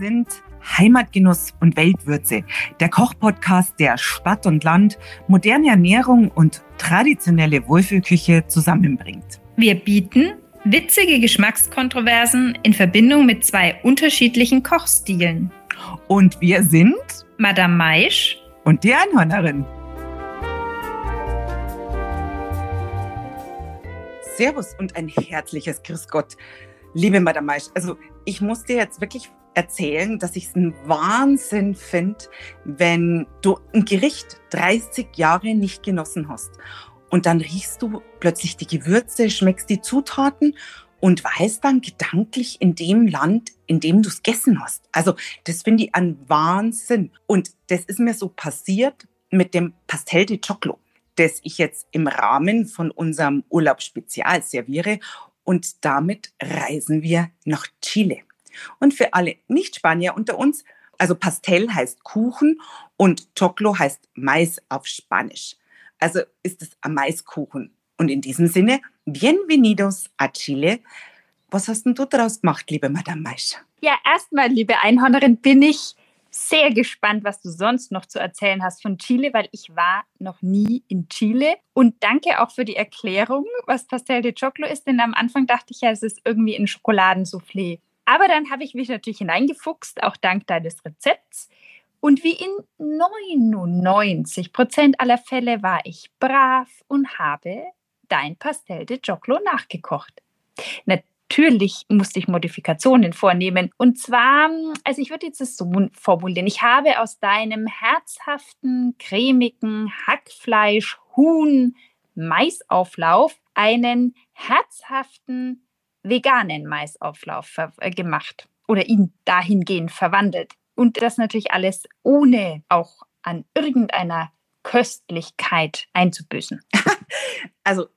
sind Heimatgenuss und Weltwürze, der Kochpodcast, der Stadt und Land, moderne Ernährung und traditionelle Wohlfühlküche zusammenbringt. Wir bieten witzige Geschmackskontroversen in Verbindung mit zwei unterschiedlichen Kochstilen. Und wir sind Madame Maisch und die Einhörnerin. Servus und ein herzliches Grüß Gott, liebe Madame Maisch. Also ich muss dir jetzt wirklich erzählen, dass ich es einen Wahnsinn finde, wenn du ein Gericht 30 Jahre nicht genossen hast. Und dann riechst du plötzlich die Gewürze, schmeckst die Zutaten und weißt dann gedanklich in dem Land, in dem du es gegessen hast. Also das finde ich ein Wahnsinn. Und das ist mir so passiert mit dem Pastel de Choclo, das ich jetzt im Rahmen von unserem Urlaub spezial serviere. Und damit reisen wir nach Chile. Und für alle Nicht-Spanier unter uns, also Pastel heißt Kuchen und Choclo heißt Mais auf Spanisch. Also ist es ein Maiskuchen. Und in diesem Sinne, bienvenidos a Chile. Was hast denn du daraus gemacht, liebe Madame Mais? Ja, erstmal, liebe Einhornerin, bin ich sehr gespannt, was du sonst noch zu erzählen hast von Chile, weil ich war noch nie in Chile. Und danke auch für die Erklärung, was Pastel de Choclo ist, denn am Anfang dachte ich ja, es ist irgendwie ein Schokoladensoufflé. Aber dann habe ich mich natürlich hineingefuchst, auch dank deines Rezepts. Und wie in 99 Prozent aller Fälle war ich brav und habe dein Pastel de Choclo nachgekocht. Natürlich musste ich Modifikationen vornehmen. Und zwar, also ich würde jetzt das so formulieren. Ich habe aus deinem herzhaften, cremigen Hackfleisch, Huhn, Maisauflauf einen herzhaften, veganen Maisauflauf äh, gemacht oder ihn dahingehend verwandelt. Und das natürlich alles ohne auch an irgendeiner Köstlichkeit einzubüßen. Also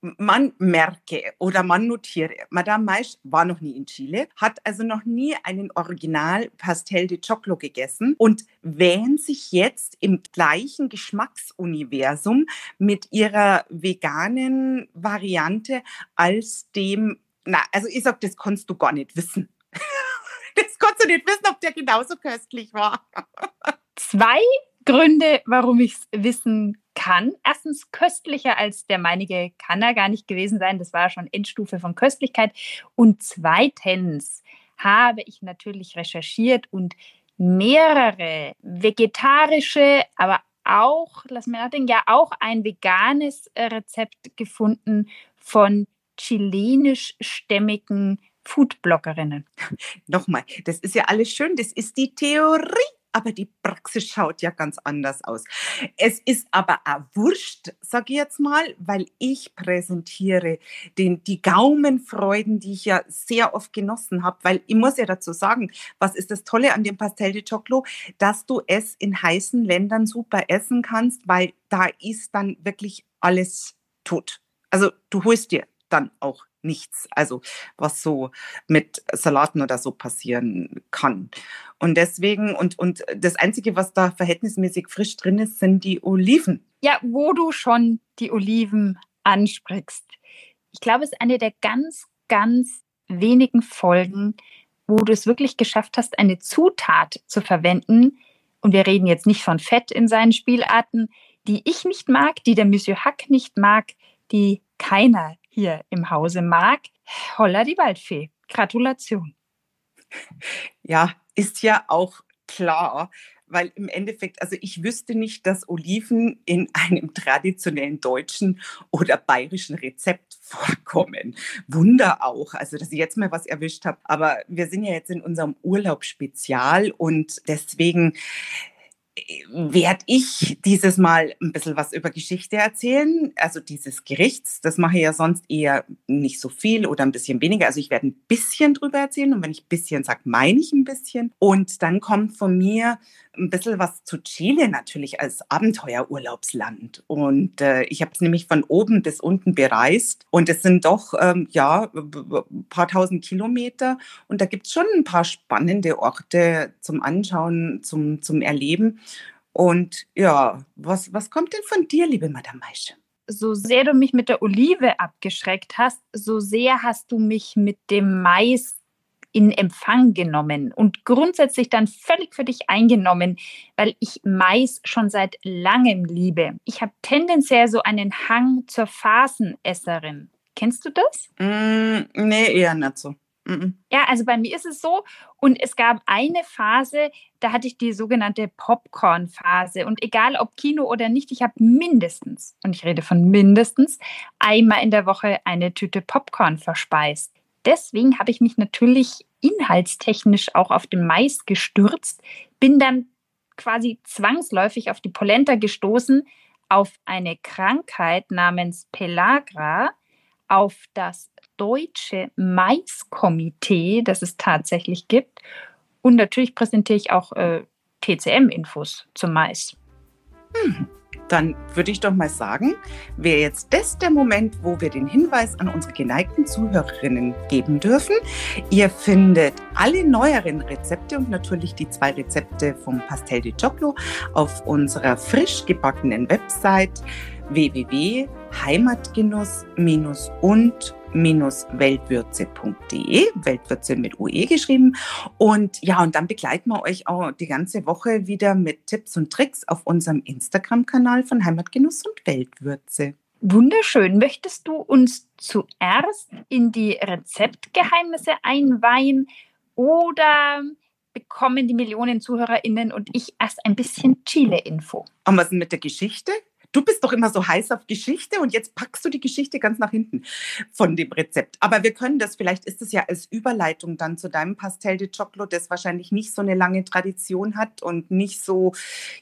man merke oder man notiere, Madame Maisch war noch nie in Chile, hat also noch nie einen Original Pastel de Choclo gegessen und wähnt sich jetzt im gleichen Geschmacksuniversum mit ihrer veganen Variante als dem na, also ich sag, das kannst du gar nicht wissen. das kannst du nicht wissen, ob der genauso köstlich war. Zwei Gründe, warum ich es wissen kann. Erstens, köstlicher als der meinige kann er gar nicht gewesen sein. Das war schon Endstufe von Köstlichkeit. Und zweitens habe ich natürlich recherchiert und mehrere vegetarische, aber auch, lass mir nachdenken, ja auch ein veganes Rezept gefunden von chilenischstämmigen Foodbloggerinnen. Nochmal, das ist ja alles schön, das ist die Theorie aber die Praxis schaut ja ganz anders aus. Es ist aber auch wurscht, sage ich jetzt mal, weil ich präsentiere den, die Gaumenfreuden, die ich ja sehr oft genossen habe, weil ich muss ja dazu sagen, was ist das Tolle an dem Pastel de Choclo, dass du es in heißen Ländern super essen kannst, weil da ist dann wirklich alles tot. Also du holst dir dann auch nichts, also was so mit Salaten oder so passieren kann. Und deswegen, und, und das Einzige, was da verhältnismäßig frisch drin ist, sind die Oliven. Ja, wo du schon die Oliven ansprichst. Ich glaube, es ist eine der ganz, ganz wenigen Folgen, wo du es wirklich geschafft hast, eine Zutat zu verwenden. Und wir reden jetzt nicht von Fett in seinen Spielarten, die ich nicht mag, die der Monsieur Hack nicht mag, die keiner hier im Hause mag. Holla die Waldfee. Gratulation. Ja, ist ja auch klar, weil im Endeffekt, also ich wüsste nicht, dass Oliven in einem traditionellen deutschen oder bayerischen Rezept vorkommen. Wunder auch, also dass ich jetzt mal was erwischt habe. Aber wir sind ja jetzt in unserem Urlaub spezial und deswegen werde ich dieses Mal ein bisschen was über Geschichte erzählen, also dieses Gerichts. Das mache ich ja sonst eher nicht so viel oder ein bisschen weniger. Also ich werde ein bisschen drüber erzählen und wenn ich ein bisschen sage, meine ich ein bisschen. Und dann kommt von mir ein bisschen was zu Chile natürlich als Abenteuerurlaubsland. Und äh, ich habe es nämlich von oben bis unten bereist. Und es sind doch, ähm, ja, ein paar tausend Kilometer. Und da gibt es schon ein paar spannende Orte zum Anschauen, zum, zum Erleben. Und ja, was, was kommt denn von dir, liebe Madame Maische? so sehr du mich mit der Olive abgeschreckt hast, so sehr hast du mich mit dem Mais in Empfang genommen und grundsätzlich dann völlig für dich eingenommen, weil ich Mais schon seit langem liebe. Ich habe tendenziell so einen Hang zur Phasenesserin. Kennst du das? Mm, nee, eher nicht so. Ja, also bei mir ist es so. Und es gab eine Phase, da hatte ich die sogenannte Popcorn-Phase. Und egal ob Kino oder nicht, ich habe mindestens, und ich rede von mindestens, einmal in der Woche eine Tüte Popcorn verspeist. Deswegen habe ich mich natürlich inhaltstechnisch auch auf den Mais gestürzt, bin dann quasi zwangsläufig auf die Polenta gestoßen, auf eine Krankheit namens Pelagra, auf das Deutsche Maiskomitee, das es tatsächlich gibt. Und natürlich präsentiere ich auch äh, TCM-Infos zum Mais. Hm. Dann würde ich doch mal sagen, wäre jetzt das der Moment, wo wir den Hinweis an unsere geneigten Zuhörerinnen geben dürfen. Ihr findet alle neueren Rezepte und natürlich die zwei Rezepte vom Pastel de Choclo auf unserer frisch gebackenen Website www.heimatgenuss-und weltwürze.de, Weltwürze mit UE geschrieben. Und ja, und dann begleiten wir euch auch die ganze Woche wieder mit Tipps und Tricks auf unserem Instagram-Kanal von Heimatgenuss und Weltwürze. Wunderschön. Möchtest du uns zuerst in die Rezeptgeheimnisse einweihen oder bekommen die Millionen ZuhörerInnen und ich erst ein bisschen Chile-Info? Und was ist mit der Geschichte? Du bist doch immer so heiß auf Geschichte und jetzt packst du die Geschichte ganz nach hinten von dem Rezept. Aber wir können das, vielleicht ist es ja als Überleitung dann zu deinem Pastel de Choclo, das wahrscheinlich nicht so eine lange Tradition hat und nicht so,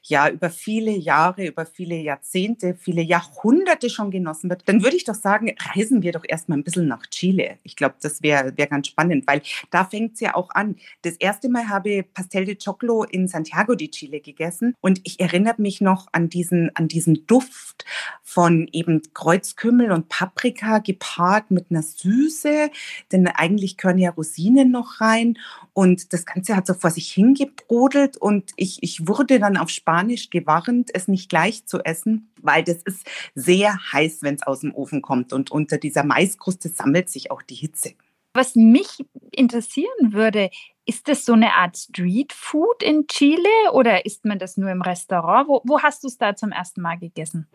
ja, über viele Jahre, über viele Jahrzehnte, viele Jahrhunderte schon genossen wird. Dann würde ich doch sagen, reisen wir doch erstmal ein bisschen nach Chile. Ich glaube, das wäre wär ganz spannend, weil da fängt es ja auch an. Das erste Mal habe Pastel de Choclo in Santiago de Chile gegessen und ich erinnere mich noch an diesen, an diesen Duft Duft von eben Kreuzkümmel und Paprika gepaart mit einer Süße, denn eigentlich gehören ja Rosinen noch rein und das Ganze hat so vor sich hingebrodelt und ich, ich wurde dann auf Spanisch gewarnt, es nicht gleich zu essen, weil das ist sehr heiß, wenn es aus dem Ofen kommt und unter dieser Maiskruste sammelt sich auch die Hitze. Was mich interessieren würde, ist das so eine Art Streetfood in Chile oder isst man das nur im Restaurant? Wo, wo hast du es da zum ersten Mal gegessen?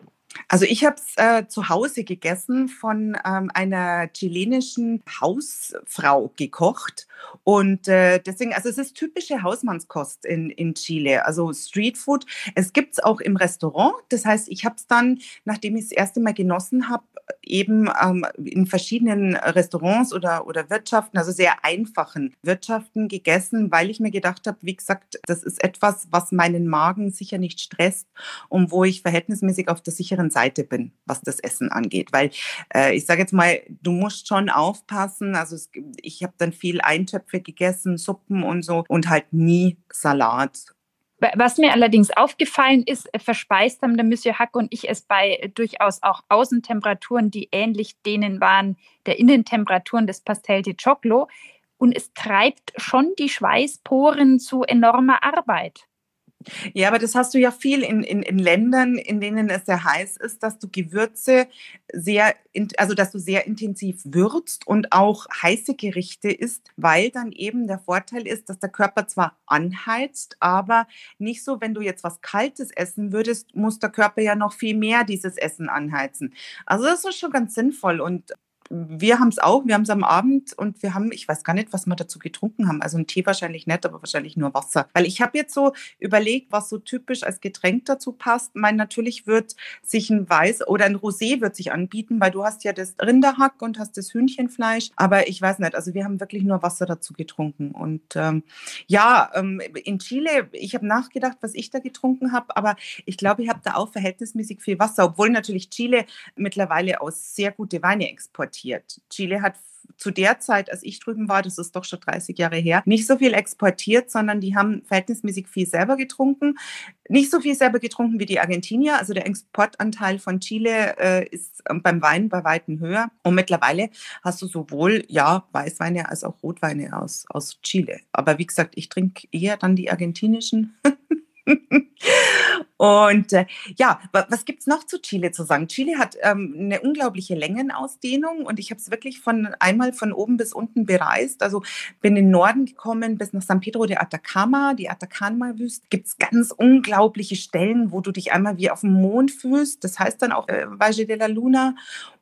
Also ich habe es äh, zu Hause gegessen, von ähm, einer chilenischen Hausfrau gekocht. Und äh, deswegen, also es ist typische Hausmannskost in, in Chile, also Streetfood. Es gibt es auch im Restaurant. Das heißt, ich habe es dann, nachdem ich es das erste Mal genossen habe, eben ähm, in verschiedenen Restaurants oder, oder Wirtschaften, also sehr einfachen Wirtschaften gegessen, weil ich mir gedacht habe, wie gesagt, das ist etwas, was meinen Magen sicher nicht stresst und wo ich verhältnismäßig auf der sicheren Seite bin, was das Essen angeht. Weil äh, ich sage jetzt mal, du musst schon aufpassen. Also es, ich habe dann viel Eintöpfe gegessen, Suppen und so und halt nie Salat was mir allerdings aufgefallen ist, äh, verspeist haben der Monsieur Hack und ich es bei äh, durchaus auch Außentemperaturen, die ähnlich denen waren der Innentemperaturen des Pastel de Choclo. Und es treibt schon die Schweißporen zu enormer Arbeit. Ja, aber das hast du ja viel in, in, in Ländern, in denen es sehr heiß ist, dass du Gewürze sehr, also dass du sehr intensiv würzt und auch heiße Gerichte isst, weil dann eben der Vorteil ist, dass der Körper zwar anheizt, aber nicht so, wenn du jetzt was Kaltes essen würdest, muss der Körper ja noch viel mehr dieses Essen anheizen. Also das ist schon ganz sinnvoll und wir haben es auch, wir haben es am Abend und wir haben, ich weiß gar nicht, was wir dazu getrunken haben. Also ein Tee wahrscheinlich nicht, aber wahrscheinlich nur Wasser. Weil ich habe jetzt so überlegt, was so typisch als Getränk dazu passt. Mein natürlich wird sich ein Weiß oder ein Rosé wird sich anbieten, weil du hast ja das Rinderhack und hast das Hühnchenfleisch. Aber ich weiß nicht, also wir haben wirklich nur Wasser dazu getrunken. Und ähm, ja, ähm, in Chile, ich habe nachgedacht, was ich da getrunken habe, aber ich glaube, ich habe da auch verhältnismäßig viel Wasser, obwohl natürlich Chile mittlerweile aus sehr gute Weine exportiert exportiert. Chile hat zu der Zeit, als ich drüben war, das ist doch schon 30 Jahre her, nicht so viel exportiert, sondern die haben verhältnismäßig viel selber getrunken. Nicht so viel selber getrunken wie die Argentinier. Also der Exportanteil von Chile äh, ist beim Wein bei Weitem höher. Und mittlerweile hast du sowohl ja Weißweine als auch Rotweine aus, aus Chile. Aber wie gesagt, ich trinke eher dann die argentinischen. und äh, ja, was gibt es noch zu Chile zu sagen? Chile hat ähm, eine unglaubliche Längenausdehnung und ich habe es wirklich von einmal von oben bis unten bereist. Also bin in den Norden gekommen bis nach San Pedro de Atacama, die Atacama-Wüste. Gibt es ganz unglaubliche Stellen, wo du dich einmal wie auf dem Mond fühlst. Das heißt dann auch äh, Valle de la Luna.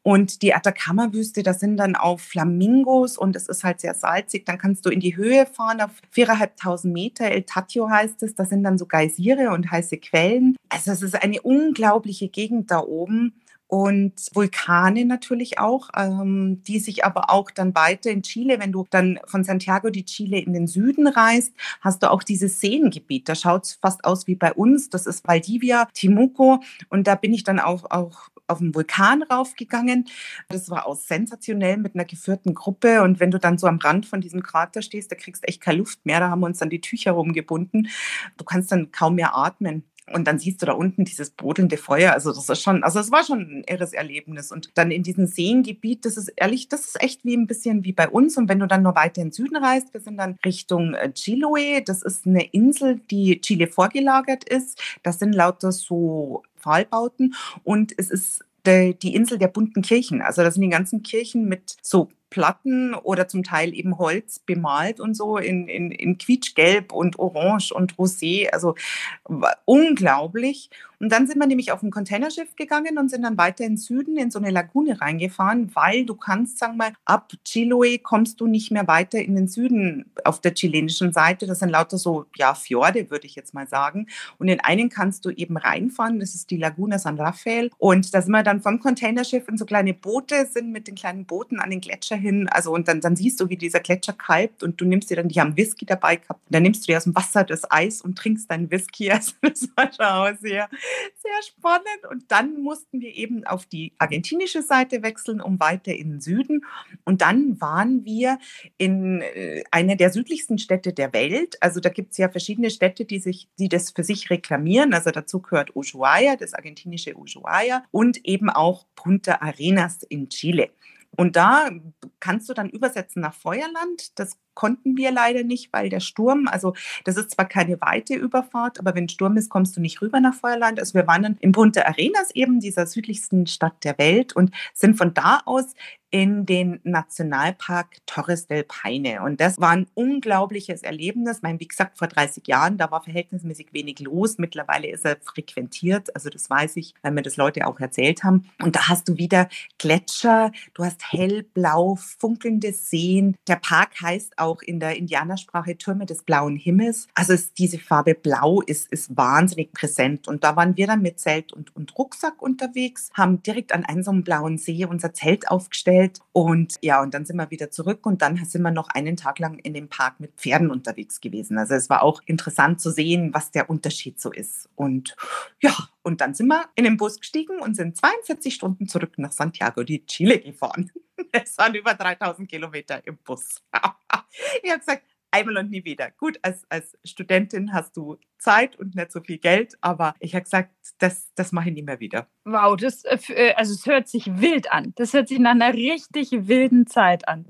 Und die Atacama-Wüste, das sind dann auch Flamingos und es ist halt sehr salzig. Dann kannst du in die Höhe fahren auf 4.500 Meter. El Tatio heißt es. Das sind dann so Geysire und heiße Quellen. Also es ist eine unglaubliche Gegend da oben und Vulkane natürlich auch, ähm, die sich aber auch dann weiter in Chile, wenn du dann von Santiago de Chile in den Süden reist, hast du auch dieses Seengebiet. Da schaut es fast aus wie bei uns. Das ist Valdivia, Timuco. Und da bin ich dann auch, auch auf den Vulkan raufgegangen. Das war auch sensationell mit einer geführten Gruppe. Und wenn du dann so am Rand von diesem Krater stehst, da kriegst du echt keine Luft mehr. Da haben wir uns dann die Tücher rumgebunden. Du kannst dann kaum mehr atmen. Und dann siehst du da unten dieses brodelnde Feuer. Also das ist schon, also es war schon ein irres Erlebnis. Und dann in diesem Seengebiet, das ist ehrlich, das ist echt wie ein bisschen wie bei uns. Und wenn du dann nur weiter in den Süden reist, wir sind dann Richtung äh, Chiloe. Das ist eine Insel, die Chile vorgelagert ist. Das sind lauter so Pfahlbauten und es ist die Insel der bunten Kirchen. Also das sind die ganzen Kirchen mit so Platten oder zum Teil eben Holz bemalt und so in, in, in quietschgelb und orange und rosé. Also unglaublich. Und dann sind wir nämlich auf ein Containerschiff gegangen und sind dann weiter in Süden in so eine Lagune reingefahren, weil du kannst, sagen wir ab Chiloe kommst du nicht mehr weiter in den Süden auf der chilenischen Seite. Das sind lauter so, ja, Fjorde, würde ich jetzt mal sagen. Und in einen kannst du eben reinfahren, das ist die Laguna San Rafael. Und da sind wir dann vom Containerschiff in so kleine Boote, sind mit den kleinen Booten an den Gletscher hin. Also, und dann, dann siehst du, wie dieser Gletscher kalbt und du nimmst dir dann, die haben Whisky dabei gehabt. Und dann nimmst du dir aus dem Wasser das Eis und trinkst deinen Whisky. Also, das war schon sehr, sehr spannend. Und dann mussten wir eben auf die argentinische Seite wechseln, um weiter in den Süden. Und dann waren wir in äh, einer der südlichsten Städte der Welt. Also da gibt es ja verschiedene Städte, die, sich, die das für sich reklamieren. Also dazu gehört Ushuaia, das argentinische Ushuaia und eben auch Punta Arenas in Chile. Und da kannst du dann übersetzen nach Feuerland. Das konnten wir leider nicht, weil der Sturm, also das ist zwar keine weite Überfahrt, aber wenn Sturm ist, kommst du nicht rüber nach Feuerland. Also wir waren dann in Punta Arenas eben, dieser südlichsten Stadt der Welt und sind von da aus in den Nationalpark Torres del Paine. Und das war ein unglaubliches Erlebnis. Ich meine, wie gesagt, vor 30 Jahren, da war verhältnismäßig wenig los. Mittlerweile ist er frequentiert. Also das weiß ich, weil mir das Leute auch erzählt haben. Und da hast du wieder Gletscher, du hast hellblau funkelnde Seen. Der Park heißt auch in der Indianersprache Türme des blauen Himmels. Also es, diese Farbe Blau ist, ist wahnsinnig präsent. Und da waren wir dann mit Zelt und, und Rucksack unterwegs, haben direkt an einem so einem blauen See unser Zelt aufgestellt. Und ja, und dann sind wir wieder zurück und dann sind wir noch einen Tag lang in dem Park mit Pferden unterwegs gewesen. Also es war auch interessant zu sehen, was der Unterschied so ist. Und ja, und dann sind wir in den Bus gestiegen und sind 42 Stunden zurück nach Santiago de Chile gefahren. Es waren über 3000 Kilometer im Bus. ich habe gesagt, einmal und nie wieder. Gut, als, als Studentin hast du Zeit und nicht so viel Geld, aber ich habe gesagt, das, das mache ich nie mehr wieder. Wow, das, äh, äh, also es hört sich wild an. Das hört sich nach einer richtig wilden Zeit an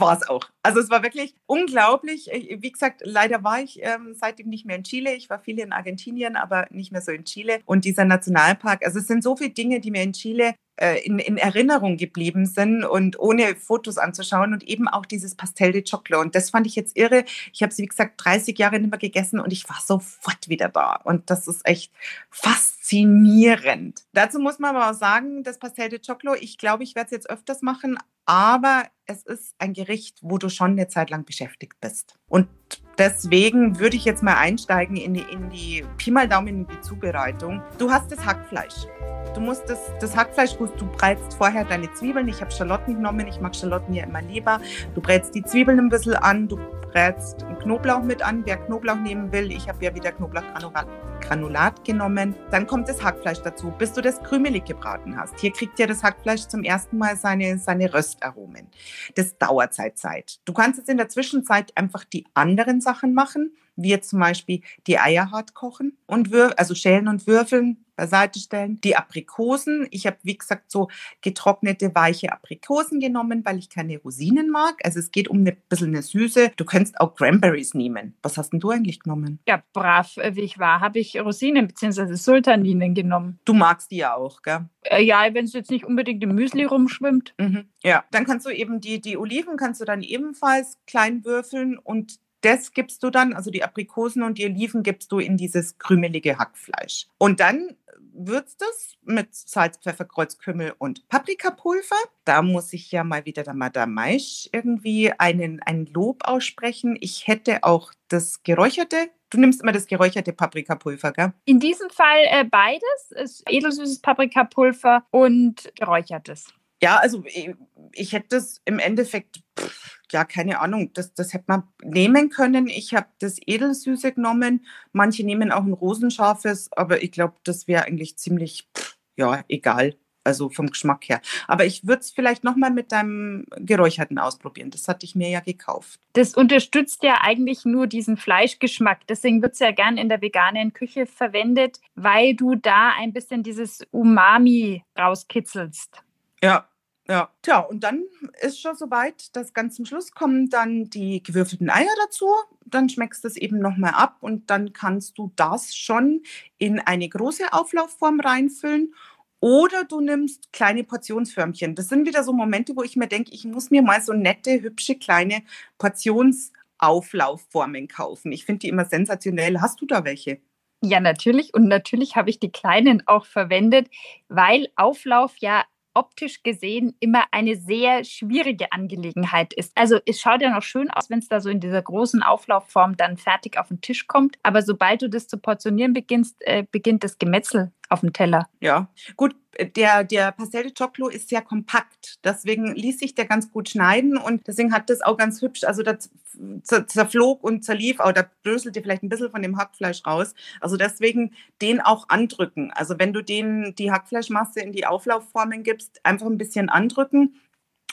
war es auch. Also es war wirklich unglaublich. Wie gesagt, leider war ich ähm, seitdem nicht mehr in Chile. Ich war viel in Argentinien, aber nicht mehr so in Chile. Und dieser Nationalpark, also es sind so viele Dinge, die mir in Chile äh, in, in, Erinnerung geblieben sind und ohne Fotos anzuschauen und eben auch dieses Pastel de Chocolate. Und das fand ich jetzt irre. Ich habe sie, wie gesagt, 30 Jahre nicht mehr gegessen und ich war sofort wieder da. Und das ist echt faszinierend. Dazu muss man aber auch sagen, das Pastel de Chocolate, ich glaube, ich werde es jetzt öfters machen, aber es ist ein Gericht, wo du schon eine Zeit lang beschäftigt bist. Und deswegen würde ich jetzt mal einsteigen in die, in die Pi mal Daumen in die Zubereitung. Du hast das Hackfleisch. Du musst das, das Hackfleisch, du brätst vorher deine Zwiebeln. Ich habe Schalotten genommen, ich mag Schalotten ja immer lieber. Du brätst die Zwiebeln ein bisschen an, du brätst Knoblauch mit an. Wer Knoblauch nehmen will, ich habe ja wieder Knoblauchgranulat genommen. Dann kommt das Hackfleisch dazu, bis du das krümelig gebraten hast. Hier kriegt ja das Hackfleisch zum ersten Mal seine, seine Röstaromen. Das dauert Zeit, Zeit. Du kannst jetzt in der Zwischenzeit einfach die anderen Sachen machen, jetzt zum Beispiel die Eier hart kochen und also schälen und würfeln beiseite stellen. Die Aprikosen, ich habe wie gesagt so getrocknete weiche Aprikosen genommen, weil ich keine Rosinen mag. Also es geht um ein bisschen eine Süße. Du könntest auch Cranberries nehmen. Was hast denn du eigentlich genommen? Ja, brav äh, wie ich war, habe ich Rosinen bzw. Sultaninen genommen. Du magst die ja auch, gell? Äh, ja, wenn es jetzt nicht unbedingt im Müsli rumschwimmt. Mhm. Ja, dann kannst du eben die, die Oliven kannst du dann ebenfalls klein würfeln und das gibst du dann, also die Aprikosen und die Oliven gibst du in dieses krümelige Hackfleisch. Und dann würzt es mit Salz, Pfeffer, Kreuzkümmel und Paprikapulver. Da muss ich ja mal wieder der Madame Maisch irgendwie einen, ein Lob aussprechen. Ich hätte auch das geräucherte Du nimmst immer das geräucherte Paprikapulver, gell? In diesem Fall äh, beides, ist edelsüßes Paprikapulver und geräuchertes. Ja, also ich, ich hätte das im Endeffekt, pff, ja, keine Ahnung, das, das hätte man nehmen können. Ich habe das Edelsüße genommen. Manche nehmen auch ein rosenscharfes, aber ich glaube, das wäre eigentlich ziemlich, ja, egal. Also vom Geschmack her. Aber ich würde es vielleicht nochmal mit deinem Geräucherten ausprobieren. Das hatte ich mir ja gekauft. Das unterstützt ja eigentlich nur diesen Fleischgeschmack. Deswegen wird es ja gern in der veganen Küche verwendet, weil du da ein bisschen dieses Umami rauskitzelst. Ja, ja, tja, und dann ist schon soweit, dass ganz zum Schluss kommen dann die gewürfelten Eier dazu. Dann schmeckst du es eben nochmal ab und dann kannst du das schon in eine große Auflaufform reinfüllen. Oder du nimmst kleine Portionsförmchen. Das sind wieder so Momente, wo ich mir denke, ich muss mir mal so nette, hübsche, kleine Portionsauflaufformen kaufen. Ich finde die immer sensationell. Hast du da welche? Ja, natürlich. Und natürlich habe ich die kleinen auch verwendet, weil Auflauf ja optisch gesehen immer eine sehr schwierige Angelegenheit ist. Also es schaut ja noch schön aus, wenn es da so in dieser großen Auflaufform dann fertig auf den Tisch kommt. Aber sobald du das zu portionieren beginnst, äh, beginnt das Gemetzel auf dem Teller. Ja, gut, der, der Pastel de Choclo ist sehr kompakt. Deswegen ließ sich der ganz gut schneiden und deswegen hat das auch ganz hübsch, also das zerflog und zerlief auch, da bröselte vielleicht ein bisschen von dem Hackfleisch raus. Also deswegen den auch andrücken. Also wenn du den, die Hackfleischmasse in die Auflaufformen gibst, einfach ein bisschen andrücken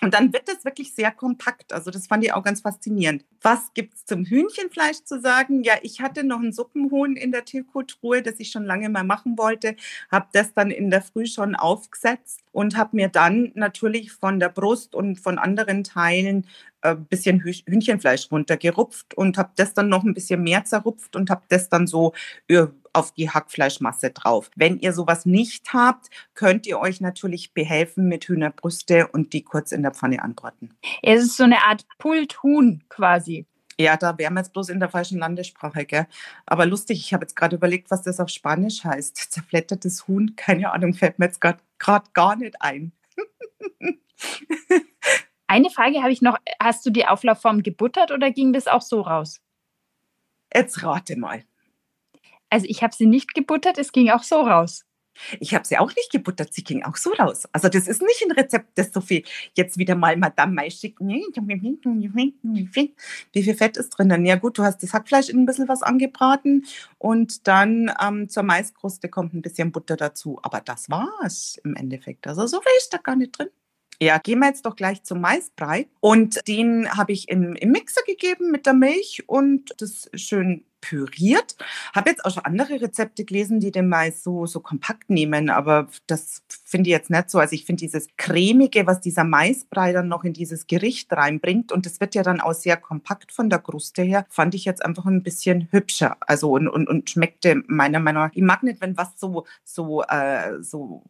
und dann wird es wirklich sehr kompakt. Also das fand ich auch ganz faszinierend. Was gibt es zum Hühnchenfleisch zu sagen? Ja, ich hatte noch ein Suppenhuhn in der Tiefkühltruhe, das ich schon lange mal machen wollte. Habe das dann in der Früh schon aufgesetzt und habe mir dann natürlich von der Brust und von anderen Teilen ein äh, bisschen Hühnchenfleisch runtergerupft und habe das dann noch ein bisschen mehr zerrupft und habe das dann so äh, auf die Hackfleischmasse drauf. Wenn ihr sowas nicht habt, könnt ihr euch natürlich behelfen mit Hühnerbrüste und die kurz in der Pfanne anbraten. Es ist so eine Art Pulthuhn quasi. Ja, da wären wir jetzt bloß in der falschen Landessprache, gell? Aber lustig, ich habe jetzt gerade überlegt, was das auf Spanisch heißt. Zerflettertes Huhn, keine Ahnung, fällt mir jetzt gerade gar nicht ein. Eine Frage habe ich noch. Hast du die Auflaufform gebuttert oder ging das auch so raus? Jetzt rate mal. Also ich habe sie nicht gebuttert, es ging auch so raus. Ich habe sie auch nicht gebuttert, sie ging auch so raus. Also das ist nicht ein Rezept, das so viel jetzt wieder mal Madame Mais schickt. Wie viel Fett ist drin? Ja gut, du hast das Hackfleisch in ein bisschen was angebraten und dann ähm, zur Maiskruste kommt ein bisschen Butter dazu. Aber das war's im Endeffekt. Also so viel ist da gar nicht drin. Ja, gehen wir jetzt doch gleich zum Maisbrei. Und den habe ich im, im Mixer gegeben mit der Milch und das schön püriert. Habe jetzt auch schon andere Rezepte gelesen, die den Mais so, so kompakt nehmen, aber das finde ich jetzt nicht so. Also ich finde dieses cremige, was dieser Maisbrei dann noch in dieses Gericht reinbringt und das wird ja dann auch sehr kompakt von der Kruste her, fand ich jetzt einfach ein bisschen hübscher. Also und, und, und schmeckte meiner Meinung nach. Ich mag nicht, wenn was so, so, äh, so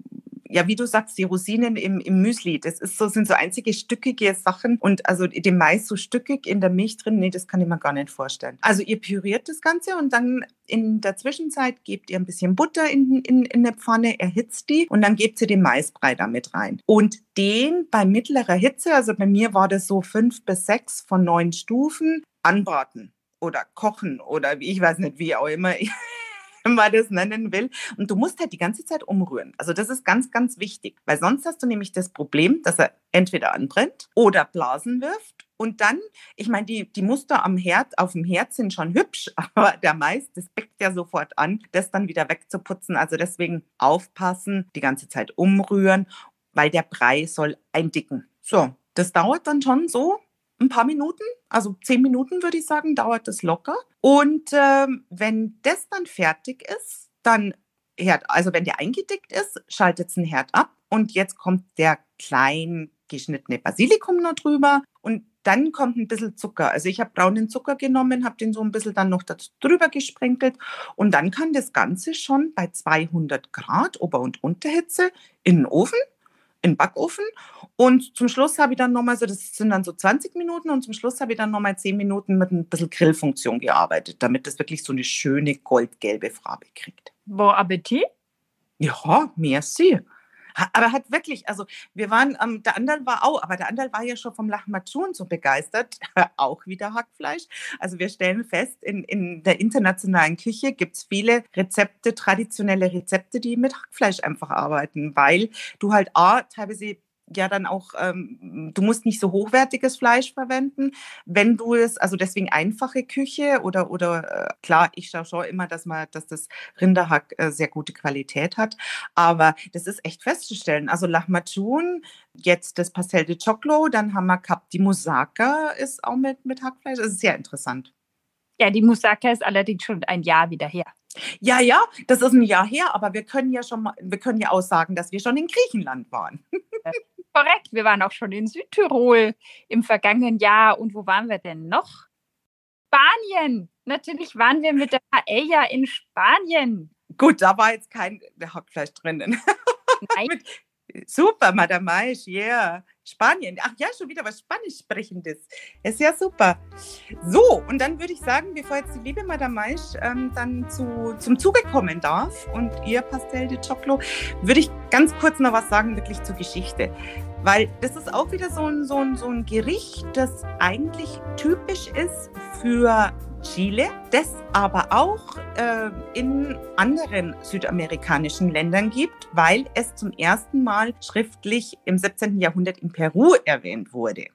ja, wie du sagst, die Rosinen im, im Müsli, das ist so, sind so einzige stückige Sachen und also den Mais so stückig in der Milch drin, nee, das kann ich mir gar nicht vorstellen. Also ihr püriert das Ganze und dann in der Zwischenzeit gebt ihr ein bisschen Butter in, in, in eine Pfanne, erhitzt die und dann gebt ihr den Maisbrei damit rein. Und den bei mittlerer Hitze, also bei mir war das so fünf bis sechs von neun Stufen, anbraten oder kochen oder ich weiß nicht, wie auch immer. wenn man das nennen will. Und du musst halt die ganze Zeit umrühren. Also das ist ganz, ganz wichtig, weil sonst hast du nämlich das Problem, dass er entweder anbrennt oder Blasen wirft. Und dann, ich meine, die, die Muster am Herd, auf dem Herd sind schon hübsch, aber der Mais, das beckt ja sofort an, das dann wieder wegzuputzen. Also deswegen aufpassen, die ganze Zeit umrühren, weil der Brei soll eindicken. So, das dauert dann schon so ein paar Minuten, also zehn Minuten würde ich sagen, dauert das locker. Und ähm, wenn das dann fertig ist, dann Herd, also wenn der eingedickt ist, schaltet es den Herd ab und jetzt kommt der klein geschnittene Basilikum noch drüber und dann kommt ein bisschen Zucker. Also ich habe braunen Zucker genommen, habe den so ein bisschen dann noch drüber gesprenkelt und dann kann das Ganze schon bei 200 Grad Ober- und Unterhitze in den Ofen, in Backofen und zum Schluss habe ich dann nochmal so, das sind dann so 20 Minuten und zum Schluss habe ich dann nochmal 10 Minuten mit ein bisschen Grillfunktion gearbeitet, damit das wirklich so eine schöne goldgelbe Farbe kriegt. Bon Appetit? Ja, merci. Aber hat wirklich, also wir waren, ähm, der Andal war auch, aber der Andal war ja schon vom Lahmacun so begeistert, auch wieder Hackfleisch. Also wir stellen fest, in, in der internationalen Küche gibt es viele Rezepte, traditionelle Rezepte, die mit Hackfleisch einfach arbeiten, weil du halt A, teilweise ja dann auch, ähm, du musst nicht so hochwertiges Fleisch verwenden. Wenn du es, also deswegen einfache Küche oder, oder äh, klar, ich schaue schon immer, dass man, dass das Rinderhack äh, sehr gute Qualität hat. Aber das ist echt festzustellen. Also Lahmacun, jetzt das Pastel de Choclo, dann haben wir gehabt, die Moussaka ist auch mit, mit Hackfleisch. Das ist sehr interessant. Ja, die Moussaka ist allerdings schon ein Jahr wieder her. Ja, ja, das ist ein Jahr her, aber wir können ja schon mal, wir können ja auch sagen, dass wir schon in Griechenland waren. Korrekt, wir waren auch schon in Südtirol im vergangenen Jahr. Und wo waren wir denn noch? Spanien. Natürlich waren wir mit der Paella in Spanien. Gut, da war jetzt kein Hackfleisch drinnen. Nein. Super, Madame Maisch, yeah. Spanien. Ach ja, schon wieder was Spanisch sprechendes. Ist ja super. So, und dann würde ich sagen, bevor jetzt die liebe Madame Maisch ähm, dann zu, zum Zuge kommen darf und ihr Pastel de Choclo, würde ich ganz kurz noch was sagen, wirklich zur Geschichte. Weil das ist auch wieder so ein, so ein, so ein Gericht, das eigentlich typisch ist für Chile, das aber auch äh, in anderen südamerikanischen Ländern gibt, weil es zum ersten Mal schriftlich im 17. Jahrhundert in Peru erwähnt wurde.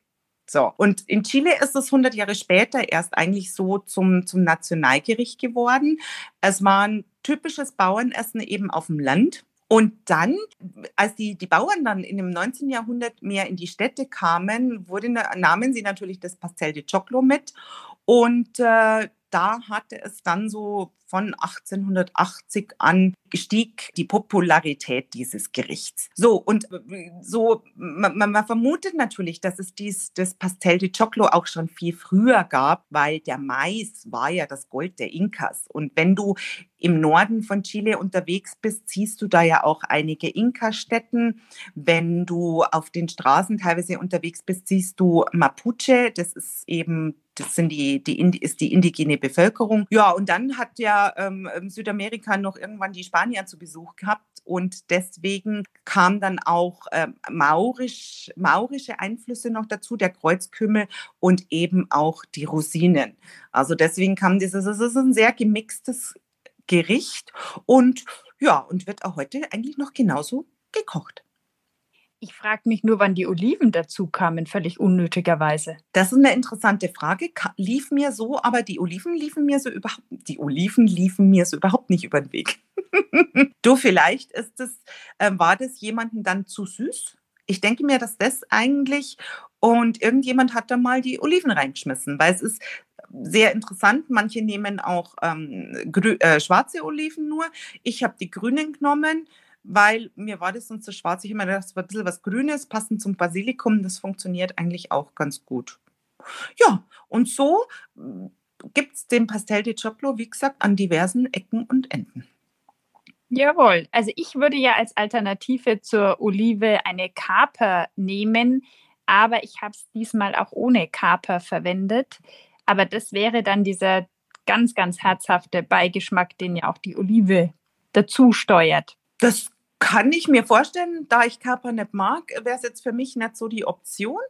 So, und in Chile ist es 100 Jahre später erst eigentlich so zum, zum Nationalgericht geworden. Es war ein typisches Bauernessen eben auf dem Land. Und dann, als die, die Bauern dann in dem 19. Jahrhundert mehr in die Städte kamen, wurde, nahmen sie natürlich das Pastel de Choclo mit. Und äh, da hatte es dann so von 1880 an gestieg die Popularität dieses Gerichts. So, und äh, so, man, man, vermutet natürlich, dass es dies, das Pastel de Choclo auch schon viel früher gab, weil der Mais war ja das Gold der Inkas. Und wenn du im Norden von Chile unterwegs bist, siehst du da ja auch einige Inka-Städten. Wenn du auf den Straßen teilweise unterwegs bist, siehst du Mapuche. Das ist eben das sind die, die, ist die indigene Bevölkerung. Ja, und dann hat ja ähm, Südamerika noch irgendwann die Spanier zu Besuch gehabt und deswegen kam dann auch ähm, maurisch, maurische Einflüsse noch dazu, der Kreuzkümmel und eben auch die Rosinen. Also deswegen kam dieses, es ist ein sehr gemixtes Gericht und ja, und wird auch heute eigentlich noch genauso gekocht. Ich frage mich nur, wann die Oliven dazu kamen, völlig unnötigerweise. Das ist eine interessante Frage. Lief mir so, aber die Oliven liefen mir so überhaupt, die Oliven liefen mir so überhaupt nicht über den Weg. du, vielleicht ist es, äh, war das jemandem dann zu süß? Ich denke mir, dass das eigentlich und irgendjemand hat da mal die Oliven reingeschmissen, weil es ist sehr interessant. Manche nehmen auch ähm, äh, schwarze Oliven nur. Ich habe die grünen genommen weil mir war das sonst so schwarz. Ich immer das war ein bisschen was Grünes, passend zum Basilikum. Das funktioniert eigentlich auch ganz gut. Ja, und so hm, gibt es den Pastel de Choclo, wie gesagt, an diversen Ecken und Enden. Jawohl. Also ich würde ja als Alternative zur Olive eine Kaper nehmen, aber ich habe es diesmal auch ohne Kaper verwendet. Aber das wäre dann dieser ganz, ganz herzhafte Beigeschmack, den ja auch die Olive dazu steuert. Das kann ich mir vorstellen, da ich Kapern nicht mag, wäre es jetzt für mich nicht so die Option.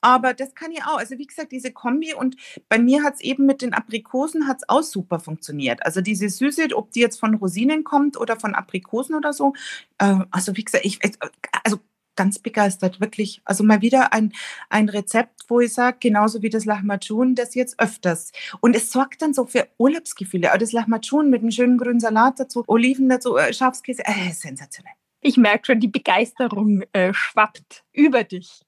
Aber das kann ich auch. Also wie gesagt, diese Kombi und bei mir hat es eben mit den Aprikosen hat's auch super funktioniert. Also diese Süße, ob die jetzt von Rosinen kommt oder von Aprikosen oder so. Äh, also wie gesagt, ich, also ganz begeistert, wirklich. Also mal wieder ein, ein Rezept, wo ich sage, genauso wie das Lahmacun, das jetzt öfters. Und es sorgt dann so für Urlaubsgefühle. Aber das Lahmacun mit einem schönen grünen Salat dazu, Oliven dazu, äh, Schafskäse, äh, sensationell. Ich merke schon, die Begeisterung äh, schwappt über dich.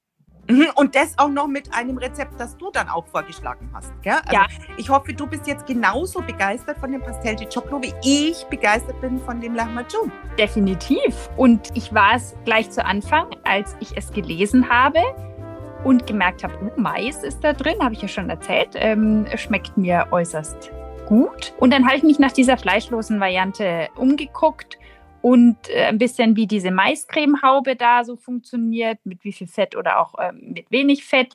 Mhm, und das auch noch mit einem Rezept, das du dann auch vorgeschlagen hast. Gell? Also ja. Ich hoffe, du bist jetzt genauso begeistert von dem Pastel di Choclo, wie ich begeistert bin von dem Lahmacun. Definitiv. Und ich war es gleich zu Anfang, als ich es gelesen habe und gemerkt habe, oh, Mais ist da drin, habe ich ja schon erzählt, ähm, schmeckt mir äußerst gut. Und dann habe ich mich nach dieser fleischlosen Variante umgeguckt und äh, ein bisschen wie diese Maiscremehaube da so funktioniert, mit wie viel Fett oder auch ähm, mit wenig Fett.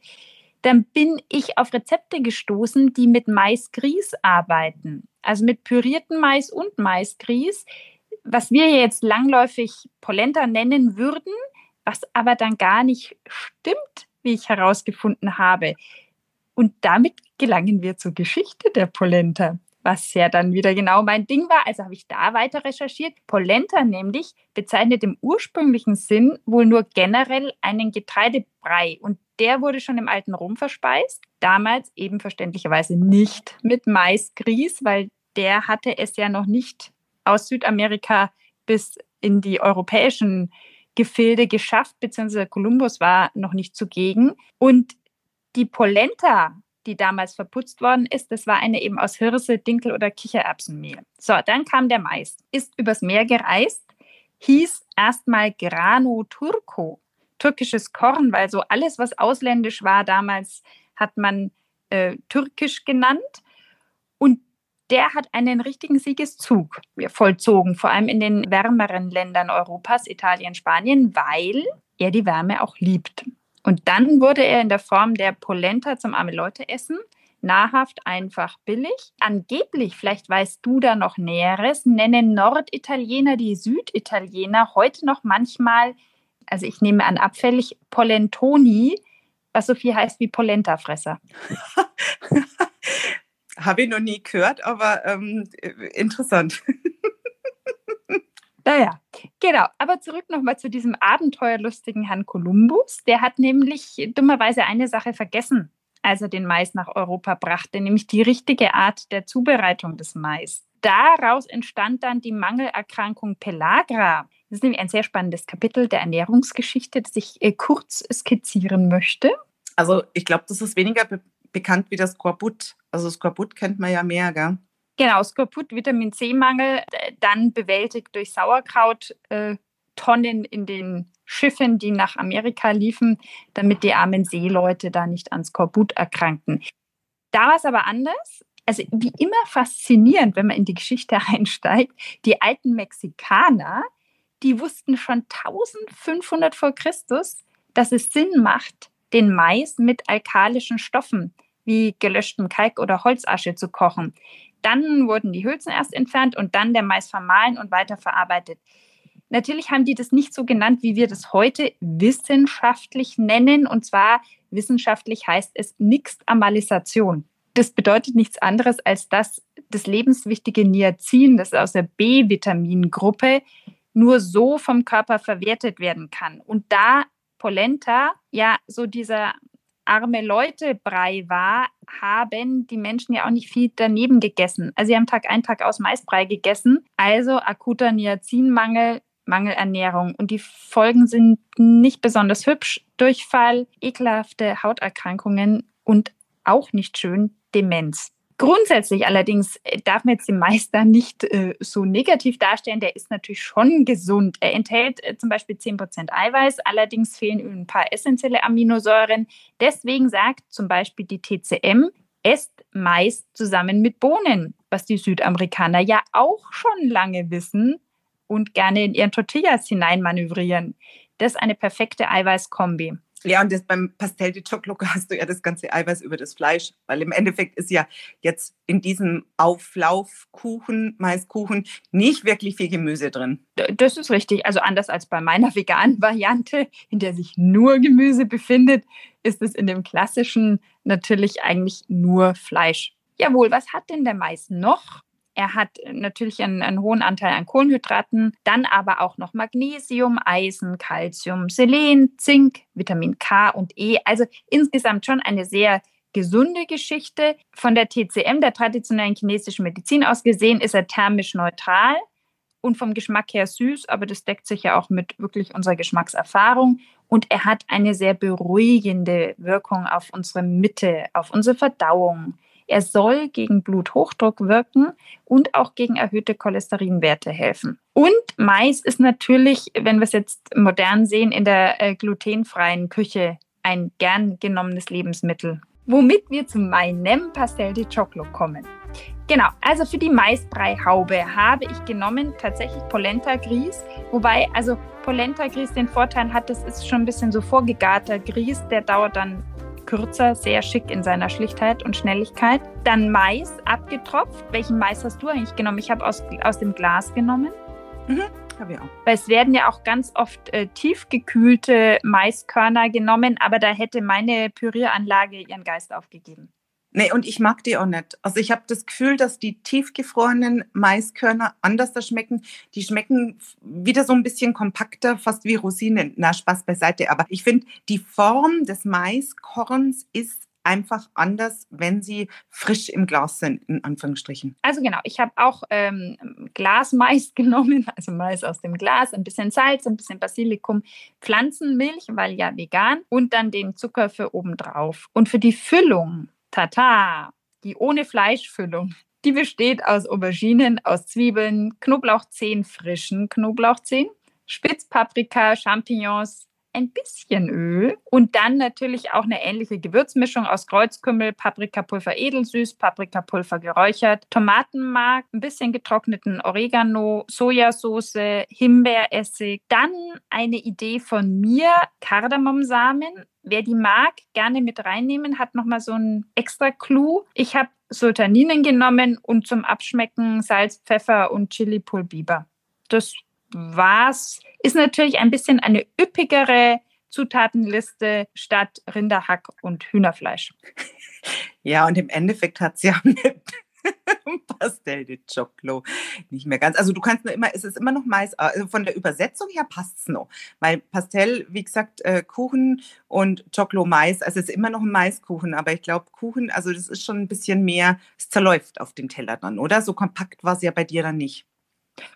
Dann bin ich auf Rezepte gestoßen, die mit Maisgrieß arbeiten. Also mit pürierten Mais und Maisgrieß, was wir jetzt langläufig Polenta nennen würden, was aber dann gar nicht stimmt, wie ich herausgefunden habe. Und damit gelangen wir zur Geschichte der Polenta was ja dann wieder genau mein Ding war. Also habe ich da weiter recherchiert. Polenta nämlich bezeichnet im ursprünglichen Sinn wohl nur generell einen Getreidebrei und der wurde schon im alten Rom verspeist. Damals eben verständlicherweise nicht mit Maisgrieß, weil der hatte es ja noch nicht aus Südamerika bis in die europäischen Gefilde geschafft, beziehungsweise Kolumbus war noch nicht zugegen. Und die Polenta die damals verputzt worden ist. Das war eine eben aus Hirse, Dinkel oder Kichererbsenmehl. So, dann kam der Mais, ist übers Meer gereist, hieß erstmal Grano Turco, türkisches Korn, weil so alles, was ausländisch war damals, hat man äh, türkisch genannt. Und der hat einen richtigen Siegeszug vollzogen, vor allem in den wärmeren Ländern Europas, Italien, Spanien, weil er die Wärme auch liebt. Und dann wurde er in der Form der Polenta zum arme Leute essen. Nahrhaft, einfach, billig. Angeblich, vielleicht weißt du da noch Näheres, nennen Norditaliener die Süditaliener heute noch manchmal, also ich nehme an abfällig, Polentoni, was so viel heißt wie Polentafresser. Habe ich noch nie gehört, aber ähm, interessant. Naja, genau. Aber zurück nochmal zu diesem abenteuerlustigen Herrn Kolumbus. Der hat nämlich dummerweise eine Sache vergessen, als er den Mais nach Europa brachte, nämlich die richtige Art der Zubereitung des Mais. Daraus entstand dann die Mangelerkrankung Pelagra. Das ist nämlich ein sehr spannendes Kapitel der Ernährungsgeschichte, das ich äh, kurz skizzieren möchte. Also ich glaube, das ist weniger be bekannt wie das Skorbut. Also Skorbut kennt man ja mehr, gell? Genau, Skorbut, Vitamin C-Mangel, dann bewältigt durch Sauerkraut. Äh, Tonnen in den Schiffen, die nach Amerika liefen, damit die armen Seeleute da nicht an Skorbut erkrankten. Da war es aber anders. Also wie immer faszinierend, wenn man in die Geschichte einsteigt. Die alten Mexikaner, die wussten schon 1500 vor Christus, dass es Sinn macht, den Mais mit alkalischen Stoffen wie gelöschtem Kalk oder Holzasche zu kochen. Dann wurden die Hülsen erst entfernt und dann der Mais vermahlen und weiterverarbeitet. Natürlich haben die das nicht so genannt, wie wir das heute wissenschaftlich nennen. Und zwar wissenschaftlich heißt es Nixtamalisation. Das bedeutet nichts anderes, als dass das lebenswichtige Niacin, das aus der B-Vitamingruppe, nur so vom Körper verwertet werden kann. Und da Polenta ja so dieser arme Leute Brei war, haben die Menschen ja auch nicht viel daneben gegessen. Also sie haben Tag ein, Tag aus Maisbrei gegessen. Also akuter Niacinmangel, Mangelernährung. Und die Folgen sind nicht besonders hübsch. Durchfall, ekelhafte Hauterkrankungen und auch nicht schön Demenz. Grundsätzlich allerdings äh, darf man jetzt den Meister nicht äh, so negativ darstellen. Der ist natürlich schon gesund. Er enthält äh, zum Beispiel 10% Eiweiß, allerdings fehlen ihm ein paar essentielle Aminosäuren. Deswegen sagt zum Beispiel die TCM, esst Mais zusammen mit Bohnen, was die Südamerikaner ja auch schon lange wissen und gerne in ihren Tortillas hineinmanövrieren. Das ist eine perfekte Eiweißkombi. Ja, und das, beim Pastel de Chocloco hast du ja das ganze Eiweiß über das Fleisch, weil im Endeffekt ist ja jetzt in diesem Auflaufkuchen, Maiskuchen, nicht wirklich viel Gemüse drin. Das ist richtig. Also anders als bei meiner veganen Variante, in der sich nur Gemüse befindet, ist es in dem klassischen natürlich eigentlich nur Fleisch. Jawohl, was hat denn der Mais noch? Er hat natürlich einen, einen, hohen Anteil an Kohlenhydraten, dann aber auch noch Magnesium, Eisen, Calcium, Selen, Zink, Vitamin K und E. Also insgesamt schon eine sehr gesunde Geschichte. Von der TCM, der traditionellen chinesischen Medizin aus gesehen, ist er thermisch neutral und vom Geschmack her süß, aber das deckt sich ja auch mit wirklich unserer Geschmackserfahrung. und er hat eine sehr beruhigende Wirkung auf unsere Mitte, auf unsere Verdauung. Er soll gegen Bluthochdruck wirken und auch gegen erhöhte Cholesterinwerte helfen. Und Mais ist natürlich, wenn wir es jetzt modern sehen, in der äh, glutenfreien Küche ein gern genommenes Lebensmittel. Womit wir zu meinem Pastel de Choclo kommen. Genau, also für die Maisbrei-Haube habe ich genommen tatsächlich Polenta Grieß, wobei also Polenta Grieß den Vorteil hat, das ist schon ein bisschen so vorgegarter Grieß, der dauert dann kürzer, sehr schick in seiner Schlichtheit und Schnelligkeit. Dann Mais abgetropft. Welchen Mais hast du eigentlich genommen? Ich habe aus, aus dem Glas genommen. Mhm. Habe ich auch. Weil es werden ja auch ganz oft äh, tiefgekühlte Maiskörner genommen, aber da hätte meine Pürieranlage ihren Geist aufgegeben. Nee, und ich mag die auch nicht. Also ich habe das Gefühl, dass die tiefgefrorenen Maiskörner anders da schmecken. Die schmecken wieder so ein bisschen kompakter, fast wie Rosinen. Na, Spaß beiseite. Aber ich finde, die Form des Maiskorns ist einfach anders, wenn sie frisch im Glas sind, in Anführungsstrichen. Also genau, ich habe auch ähm, Glasmais genommen, also Mais aus dem Glas, ein bisschen Salz, ein bisschen Basilikum, Pflanzenmilch, weil ja vegan, und dann den Zucker für obendrauf. Und für die Füllung, tata, die ohne Fleischfüllung, die besteht aus Auberginen, aus Zwiebeln, Knoblauchzehen, frischen Knoblauchzehen, Spitzpaprika, Champignons, ein bisschen Öl und dann natürlich auch eine ähnliche Gewürzmischung aus Kreuzkümmel, Paprikapulver edelsüß, Paprikapulver geräuchert, Tomatenmark, ein bisschen getrockneten Oregano, Sojasauce, Himbeeressig. Dann eine Idee von mir, Kardamomsamen. Wer die mag, gerne mit reinnehmen, hat nochmal so einen extra Clou. Ich habe Sultaninen genommen und zum Abschmecken Salz, Pfeffer und Chili Pulbiber. Das was ist natürlich ein bisschen eine üppigere Zutatenliste statt Rinderhack und Hühnerfleisch. Ja, und im Endeffekt hat sie ja mit Pastel de Choclo nicht mehr ganz. Also du kannst nur immer, es ist immer noch Mais, also von der Übersetzung her passt es noch. Weil Pastel, wie gesagt, äh, Kuchen und Choclo Mais, also es ist immer noch ein Maiskuchen, aber ich glaube Kuchen, also das ist schon ein bisschen mehr, es zerläuft auf den Teller dann, oder? So kompakt war es ja bei dir dann nicht.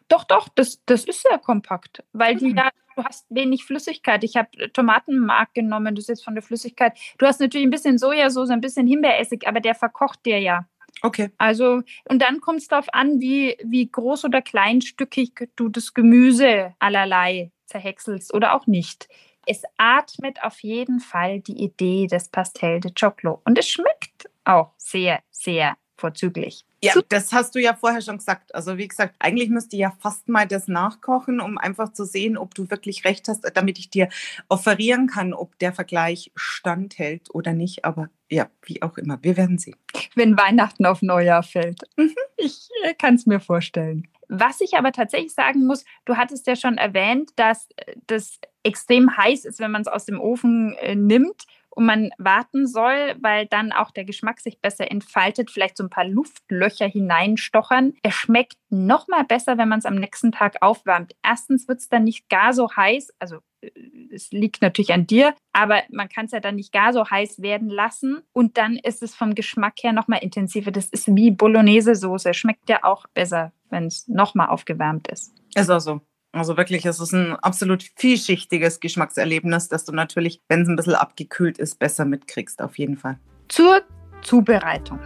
Doch, doch, das, das ist sehr kompakt, weil die mhm. ja, du hast wenig Flüssigkeit. Ich habe Tomatenmark genommen, das ist jetzt von der Flüssigkeit. Du hast natürlich ein bisschen Sojasauce, ein bisschen Himbeeressig, aber der verkocht dir ja. Okay. Also, und dann kommt es darauf an, wie, wie groß oder kleinstückig du das Gemüse allerlei zerhäckselst oder auch nicht. Es atmet auf jeden Fall die Idee des Pastel de Choclo und es schmeckt auch sehr, sehr vorzüglich. Ja, das hast du ja vorher schon gesagt. Also wie gesagt, eigentlich müsste ich ja fast mal das nachkochen, um einfach zu sehen, ob du wirklich recht hast, damit ich dir offerieren kann, ob der Vergleich standhält oder nicht. Aber ja, wie auch immer, wir werden sehen. Wenn Weihnachten auf Neujahr fällt. Mhm. Ich äh, kann es mir vorstellen. Was ich aber tatsächlich sagen muss, du hattest ja schon erwähnt, dass äh, das extrem heiß ist, wenn man es aus dem Ofen äh, nimmt und man warten soll, weil dann auch der Geschmack sich besser entfaltet, vielleicht so ein paar Luftlöcher hineinstochern. Es schmeckt noch mal besser, wenn man es am nächsten Tag aufwärmt. Erstens wird es dann nicht gar so heiß, also äh, es liegt natürlich an dir, aber man kann es ja dann nicht gar so heiß werden lassen und dann ist es vom Geschmack her noch mal intensiver. Das ist wie Bolognese-Soße, schmeckt ja auch besser, wenn es noch mal aufgewärmt ist. Ist auch so. Also wirklich, es ist ein absolut vielschichtiges Geschmackserlebnis, das du natürlich, wenn es ein bisschen abgekühlt ist, besser mitkriegst, auf jeden Fall. Zur Zubereitung.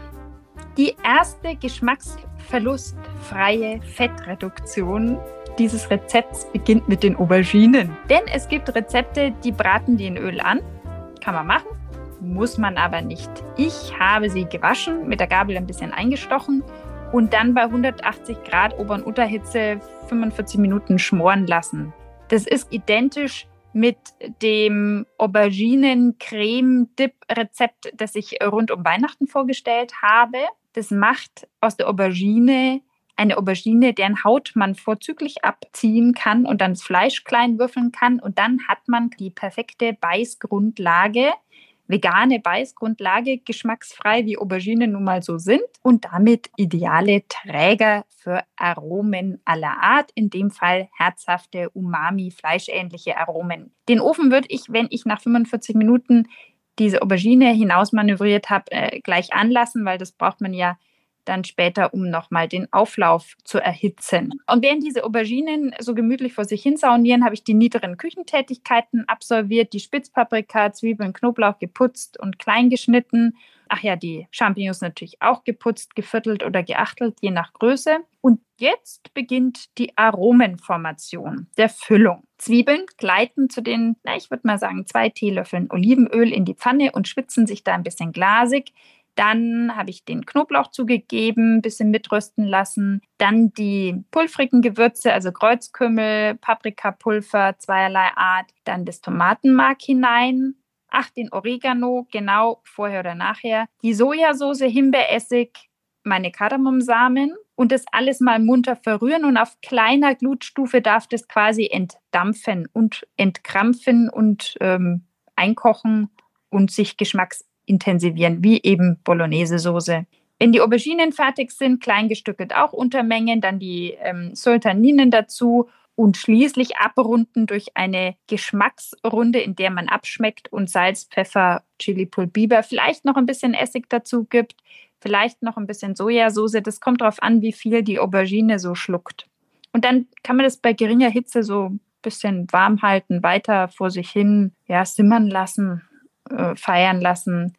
Die erste geschmacksverlustfreie Fettreduktion dieses Rezepts beginnt mit den Auberginen. Denn es gibt Rezepte, die braten die in Öl an. Kann man machen, muss man aber nicht. Ich habe sie gewaschen, mit der Gabel ein bisschen eingestochen und dann bei 180 Grad Ober- und Unterhitze 45 Minuten schmoren lassen. Das ist identisch mit dem Auberginen-Creme-Dip-Rezept, das ich rund um Weihnachten vorgestellt habe. Das macht aus der Aubergine eine Aubergine, deren Haut man vorzüglich abziehen kann und dann das Fleisch klein würfeln kann. Und dann hat man die perfekte Beißgrundlage vegane Beißgrundlage, geschmacksfrei wie Auberginen nun mal so sind und damit ideale Träger für Aromen aller Art, in dem Fall herzhafte, umami, fleischähnliche Aromen. Den Ofen würde ich, wenn ich nach 45 Minuten diese Aubergine hinausmanövriert habe, äh, gleich anlassen, weil das braucht man ja dann später, um nochmal den Auflauf zu erhitzen. Und während diese Auberginen so gemütlich vor sich hin saunieren, habe ich die niederen Küchentätigkeiten absolviert, die Spitzpaprika, Zwiebeln, Knoblauch geputzt und klein geschnitten. Ach ja, die Champignons natürlich auch geputzt, geviertelt oder geachtelt, je nach Größe. Und jetzt beginnt die Aromenformation der Füllung. Zwiebeln gleiten zu den, na, ich würde mal sagen, zwei Teelöffeln Olivenöl in die Pfanne und schwitzen sich da ein bisschen glasig. Dann habe ich den Knoblauch zugegeben, ein bisschen mitrösten lassen. Dann die pulvrigen Gewürze, also Kreuzkümmel, Paprikapulver zweierlei Art. Dann das Tomatenmark hinein. Ach, den Oregano, genau vorher oder nachher. Die Sojasauce, Himbeeressig, meine Kardamomsamen und das alles mal munter verrühren und auf kleiner Glutstufe darf das quasi entdampfen und entkrampfen und ähm, einkochen und sich geschmacks intensivieren, wie eben Bolognese-Soße. Wenn die Auberginen fertig sind, kleingestückelt auch Untermengen, dann die ähm, Sultaninen dazu und schließlich abrunden durch eine Geschmacksrunde, in der man abschmeckt und Salz, Pfeffer, Chili Pulbiber, vielleicht noch ein bisschen Essig dazu gibt, vielleicht noch ein bisschen Sojasauce. Das kommt darauf an, wie viel die Aubergine so schluckt. Und dann kann man das bei geringer Hitze so ein bisschen warm halten, weiter vor sich hin ja, simmern lassen äh, feiern lassen.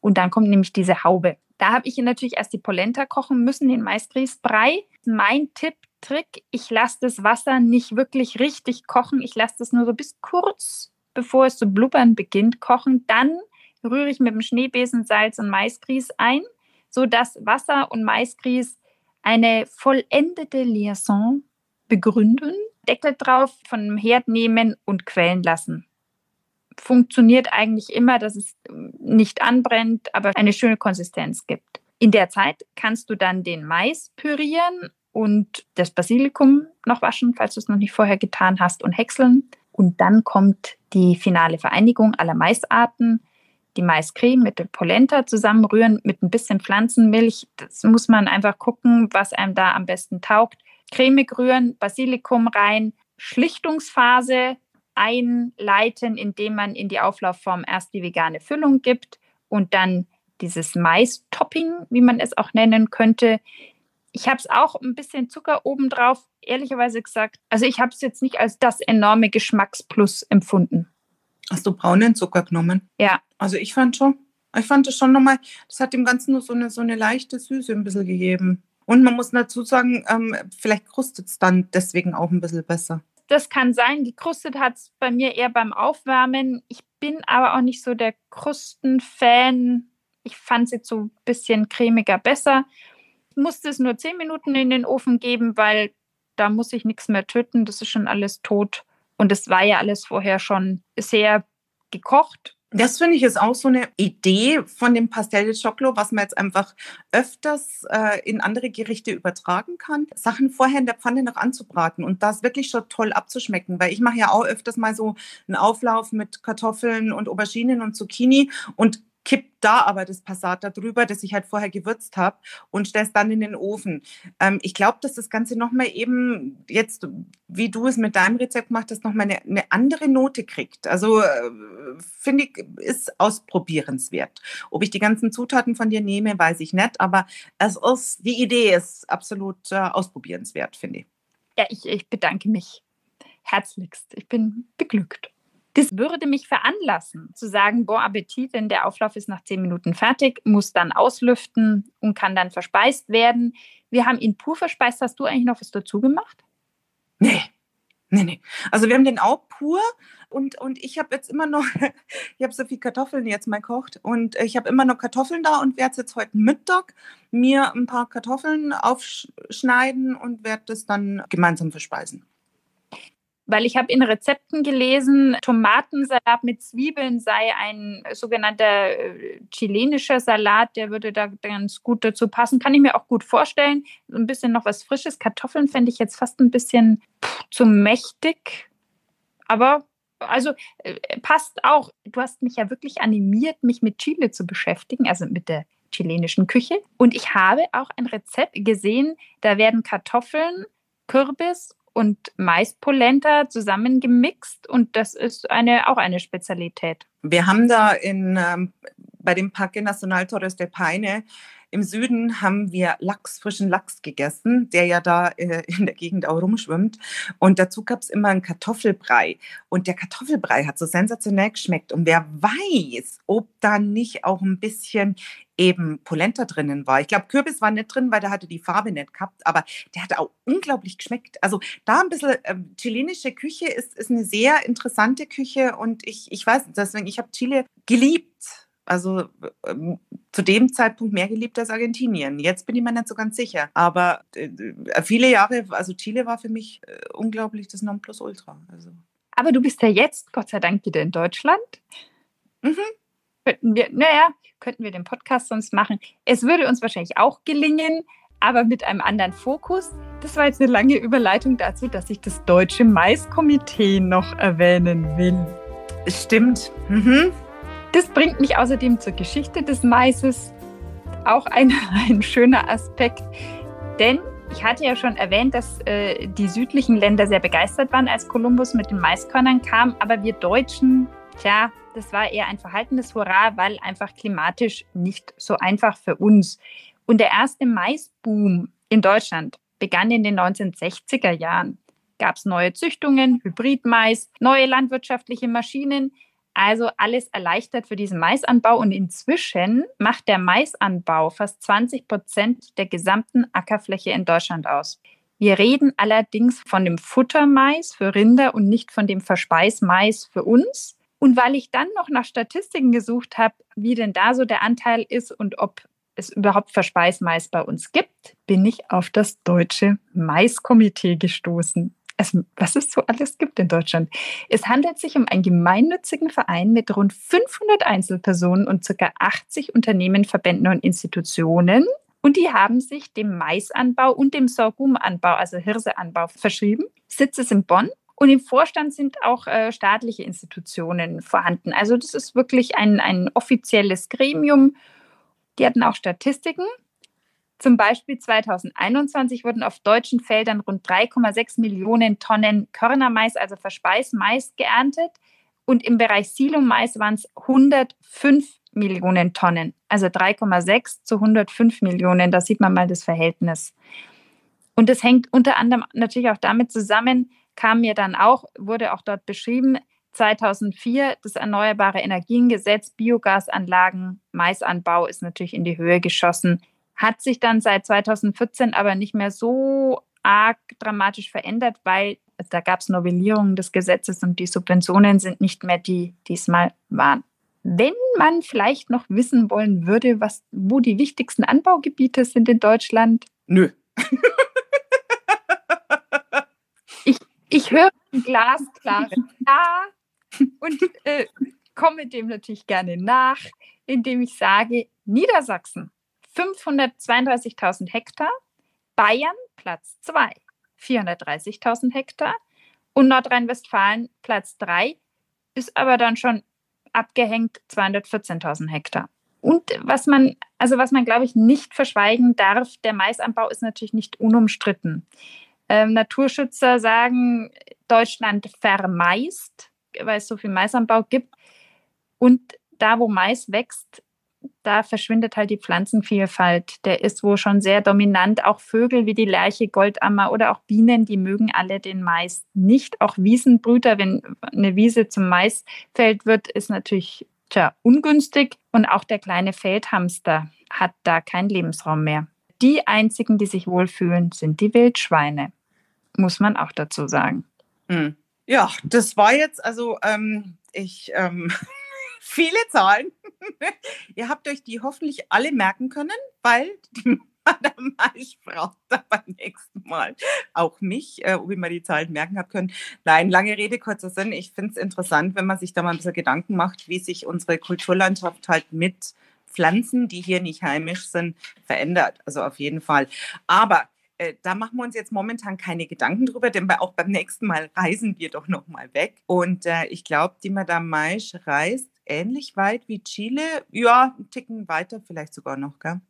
Und dann kommt nämlich diese Haube. Da habe ich natürlich erst die Polenta kochen müssen, den Maisgrießbrei. Mein Tipp, Trick, ich lasse das Wasser nicht wirklich richtig kochen. Ich lasse das nur so bis kurz, bevor es zu blubbern beginnt, kochen. Dann rühre ich mit dem Schneebesen Salz und Maisgrieß ein, sodass Wasser und Maisgrieß eine vollendete Liaison begründen. Deckel drauf, von dem Herd nehmen und quellen lassen funktioniert eigentlich immer, dass es nicht anbrennt, aber eine schöne Konsistenz gibt. In der Zeit kannst du dann den Mais pürieren und das Basilikum noch waschen, falls du es noch nicht vorher getan hast, und häckseln. Und dann kommt die finale Vereinigung aller Maisarten, die Maiscreme mit der Polenta zusammenrühren mit ein bisschen Pflanzenmilch. Das muss man einfach gucken, was einem da am besten taugt. Cremig rühren, Basilikum rein, Schlichtungsphase, einleiten, indem man in die Auflaufform erst die vegane Füllung gibt und dann dieses Mais-Topping, wie man es auch nennen könnte. Ich habe es auch ein bisschen Zucker obendrauf, ehrlicherweise gesagt. Also ich habe es jetzt nicht als das enorme Geschmacksplus empfunden. Hast du braunen Zucker genommen? Ja. Also ich fand schon, ich fand es schon nochmal, das hat dem Ganzen nur so eine, so eine leichte Süße ein bisschen gegeben. Und man muss dazu sagen, ähm, vielleicht krustet es dann deswegen auch ein bisschen besser. Das kann sein. Gekrustet hat es bei mir eher beim Aufwärmen. Ich bin aber auch nicht so der Krusten-Fan. Ich fand es jetzt so ein bisschen cremiger besser. Ich musste es nur zehn Minuten in den Ofen geben, weil da muss ich nichts mehr töten. Das ist schon alles tot. Und es war ja alles vorher schon sehr gekocht. Das finde ich ist auch so eine Idee von dem Pastel de Choclo, was man jetzt einfach öfters äh, in andere Gerichte übertragen kann. Sachen vorher in der Pfanne noch anzubraten und das wirklich schon toll abzuschmecken, weil ich mache ja auch öfters mal so einen Auflauf mit Kartoffeln und Auberginen und Zucchini und kipp da aber das Passat darüber, das ich halt vorher gewürzt habe und stelle es dann in den Ofen. Ähm, ich glaube, dass das Ganze nochmal eben jetzt, wie du es mit deinem Rezept machst, das nochmal eine, eine andere Note kriegt. Also äh, finde ich, ist ausprobierenswert. Ob ich die ganzen Zutaten von dir nehme, weiß ich nicht, aber es ist, die Idee ist absolut äh, ausprobierenswert, finde ich. Ja, ich, ich bedanke mich herzlichst. Ich bin beglückt. Das würde mich veranlassen, zu sagen, boah, Appetit, denn der Auflauf ist nach zehn Minuten fertig, muss dann auslüften und kann dann verspeist werden. Wir haben ihn pur verspeist. Hast du eigentlich noch was dazu gemacht? Nee, nee, nee. Also wir haben den auch pur und, und ich habe jetzt immer noch, ich habe so viel Kartoffeln jetzt mal kocht und ich habe immer noch Kartoffeln da und werde jetzt heute Mittag mir ein paar Kartoffeln aufschneiden und werde das dann gemeinsam verspeisen weil ich habe in Rezepten gelesen, Tomatensalat mit Zwiebeln sei ein sogenannter äh, chilenischer Salat, der würde da ganz gut dazu passen. Kann ich mir auch gut vorstellen. Ein bisschen noch was Frisches. Kartoffeln fände ich jetzt fast ein bisschen zu mächtig. Aber also äh, passt auch. Du hast mich ja wirklich animiert, mich mit Chile zu beschäftigen, also mit der chilenischen Küche. Und ich habe auch ein Rezept gesehen, da werden Kartoffeln, Kürbis und Maispolenta zusammengemixt und das ist eine, auch eine Spezialität. Wir haben da in ähm, bei dem Parque Nacional Torres del Paine im Süden haben wir Lachs, frischen Lachs gegessen, der ja da äh, in der Gegend auch rumschwimmt. Und dazu gab es immer einen Kartoffelbrei. Und der Kartoffelbrei hat so sensationell geschmeckt. Und wer weiß, ob da nicht auch ein bisschen eben Polenta drinnen war. Ich glaube, Kürbis war nicht drin, weil der hatte die Farbe nicht gehabt, aber der hat auch unglaublich geschmeckt. Also da ein bisschen ähm, chilenische Küche ist, ist eine sehr interessante Küche und ich, ich weiß, deswegen, ich habe Chile geliebt. Also ähm, zu dem Zeitpunkt mehr geliebt als Argentinien. Jetzt bin ich mir nicht so ganz sicher. Aber äh, viele Jahre, also Chile war für mich äh, unglaublich das Nonplusultra. Also. Aber du bist ja jetzt, Gott sei Dank, wieder in Deutschland. Mhm. Könnten wir, naja, könnten wir den Podcast sonst machen. Es würde uns wahrscheinlich auch gelingen, aber mit einem anderen Fokus. Das war jetzt eine lange Überleitung dazu, dass ich das Deutsche Maiskomitee noch erwähnen will. Stimmt. Mhm. Das bringt mich außerdem zur Geschichte des Maises. Auch ein, ein schöner Aspekt, denn ich hatte ja schon erwähnt, dass äh, die südlichen Länder sehr begeistert waren, als Kolumbus mit den Maiskörnern kam, aber wir Deutschen, tja, das war eher ein verhaltenes Hurra, weil einfach klimatisch nicht so einfach für uns. Und der erste Maisboom in Deutschland begann in den 1960er Jahren. Gab es neue Züchtungen, Hybridmais, neue landwirtschaftliche Maschinen, also alles erleichtert für diesen Maisanbau und inzwischen macht der Maisanbau fast 20 Prozent der gesamten Ackerfläche in Deutschland aus. Wir reden allerdings von dem Futtermais für Rinder und nicht von dem Verspeismais für uns. Und weil ich dann noch nach Statistiken gesucht habe, wie denn da so der Anteil ist und ob es überhaupt Verspeismais bei uns gibt, bin ich auf das Deutsche Maiskomitee gestoßen es, was es so alles gibt in Deutschland. Es handelt sich um einen gemeinnützigen Verein mit rund 500 Einzelpersonen und ca. 80 Unternehmen, Verbänden und Institutionen. Und die haben sich dem Maisanbau und dem Sorghumanbau, also Hirseanbau, verschrieben. Sitz ist in Bonn und im Vorstand sind auch äh, staatliche Institutionen vorhanden. Also das ist wirklich ein, ein offizielles Gremium. Die hatten auch Statistiken. Zum Beispiel 2021 wurden auf deutschen Feldern rund 3,6 Millionen Tonnen Körnermais, also Verspeismais, geerntet. Und im Bereich Silomais waren es 105 Millionen Tonnen. Also 3,6 zu 105 Millionen. Da sieht man mal das Verhältnis. Und das hängt unter anderem natürlich auch damit zusammen, kam mir dann auch, wurde auch dort beschrieben, 2004 das Erneuerbare Energiengesetz, Biogasanlagen, Maisanbau ist natürlich in die Höhe geschossen hat sich dann seit 2014 aber nicht mehr so arg dramatisch verändert, weil da gab es Novellierungen des Gesetzes und die Subventionen sind nicht mehr die, die es mal waren. Wenn man vielleicht noch wissen wollen würde, was, wo die wichtigsten Anbaugebiete sind in Deutschland. Nö. ich, ich höre ein glasklares Ja und äh, komme dem natürlich gerne nach, indem ich sage, Niedersachsen 532.000 Hektar, Bayern Platz 2, 430.000 Hektar und Nordrhein-Westfalen Platz 3 ist aber dann schon abgehängt 214.000 Hektar. Und was man, also was man, glaube ich, nicht verschweigen darf, der Maisanbau ist natürlich nicht unumstritten. Ähm, Naturschützer sagen, Deutschland vermeist, weil es so viel Maisanbau gibt. Und da, wo Mais wächst, da verschwindet halt die Pflanzenvielfalt. Der ist wohl schon sehr dominant. Auch Vögel wie die Lerche, Goldammer oder auch Bienen, die mögen alle den Mais nicht. Auch Wiesenbrüter, wenn eine Wiese zum Maisfeld wird, ist natürlich tja, ungünstig. Und auch der kleine Feldhamster hat da keinen Lebensraum mehr. Die einzigen, die sich wohlfühlen, sind die Wildschweine. Muss man auch dazu sagen. Hm. Ja, das war jetzt also, ähm, ich. Ähm viele Zahlen. Ihr habt euch die hoffentlich alle merken können, weil die Madame Maisch braucht da beim nächsten Mal auch mich, äh, ob ich mir die Zahlen merken habe können. Nein, lange Rede, kurzer Sinn. Ich finde es interessant, wenn man sich da mal ein bisschen Gedanken macht, wie sich unsere Kulturlandschaft halt mit Pflanzen, die hier nicht heimisch sind, verändert. Also auf jeden Fall. Aber äh, da machen wir uns jetzt momentan keine Gedanken drüber, denn auch beim nächsten Mal reisen wir doch nochmal weg. Und äh, ich glaube, die Madame Maisch reist ähnlich weit wie Chile. Ja, einen Ticken weiter vielleicht sogar noch, gell?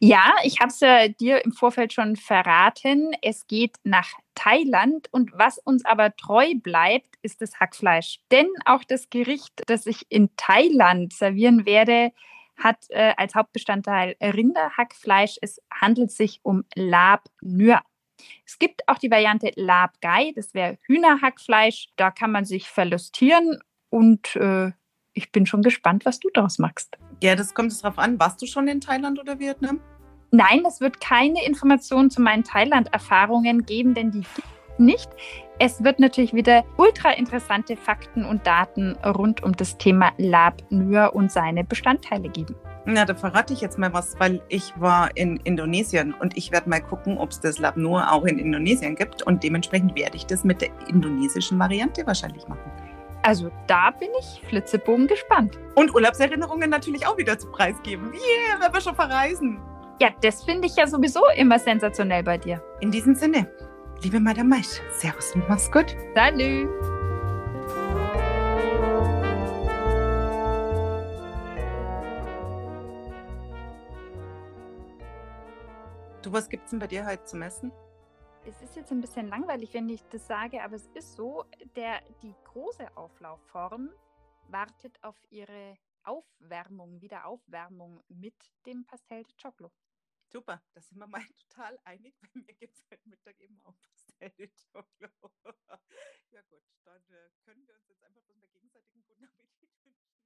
Ja, ich habe es ja dir im Vorfeld schon verraten. Es geht nach Thailand und was uns aber treu bleibt, ist das Hackfleisch. Denn auch das Gericht, das ich in Thailand servieren werde, hat äh, als Hauptbestandteil Rinderhackfleisch. Es handelt sich um Lab Nür. Es gibt auch die Variante Lab Gai, das wäre Hühnerhackfleisch. Da kann man sich verlustieren und äh, ich bin schon gespannt, was du daraus machst. Ja, das kommt darauf an. Warst du schon in Thailand oder Vietnam? Nein, es wird keine Informationen zu meinen Thailand-Erfahrungen geben, denn die gibt es nicht. Es wird natürlich wieder ultra interessante Fakten und Daten rund um das Thema Lab Nur und seine Bestandteile geben. Na, da verrate ich jetzt mal was, weil ich war in Indonesien und ich werde mal gucken, ob es das Lab Nur auch in Indonesien gibt und dementsprechend werde ich das mit der indonesischen Variante wahrscheinlich machen. Also da bin ich flitzebogen gespannt. Und Urlaubserinnerungen natürlich auch wieder zu preisgeben. Yeah, wenn wir schon verreisen. Ja, das finde ich ja sowieso immer sensationell bei dir. In diesem Sinne, liebe Madame Maisch, Servus und mach's gut. Salut! Du, was gibt's denn bei dir heute zum Essen? Es ist jetzt ein bisschen langweilig, wenn ich das sage, aber es ist so, der, die große Auflaufform wartet auf ihre Aufwärmung, Wiederaufwärmung mit dem Pastel de Choclo. Super, da sind wir mal total einig, weil mir gibt es heute Mittag eben auch Pastel de Choclo. ja gut, dann äh, können wir uns jetzt einfach der gegenseitigen guten Appetit wünschen.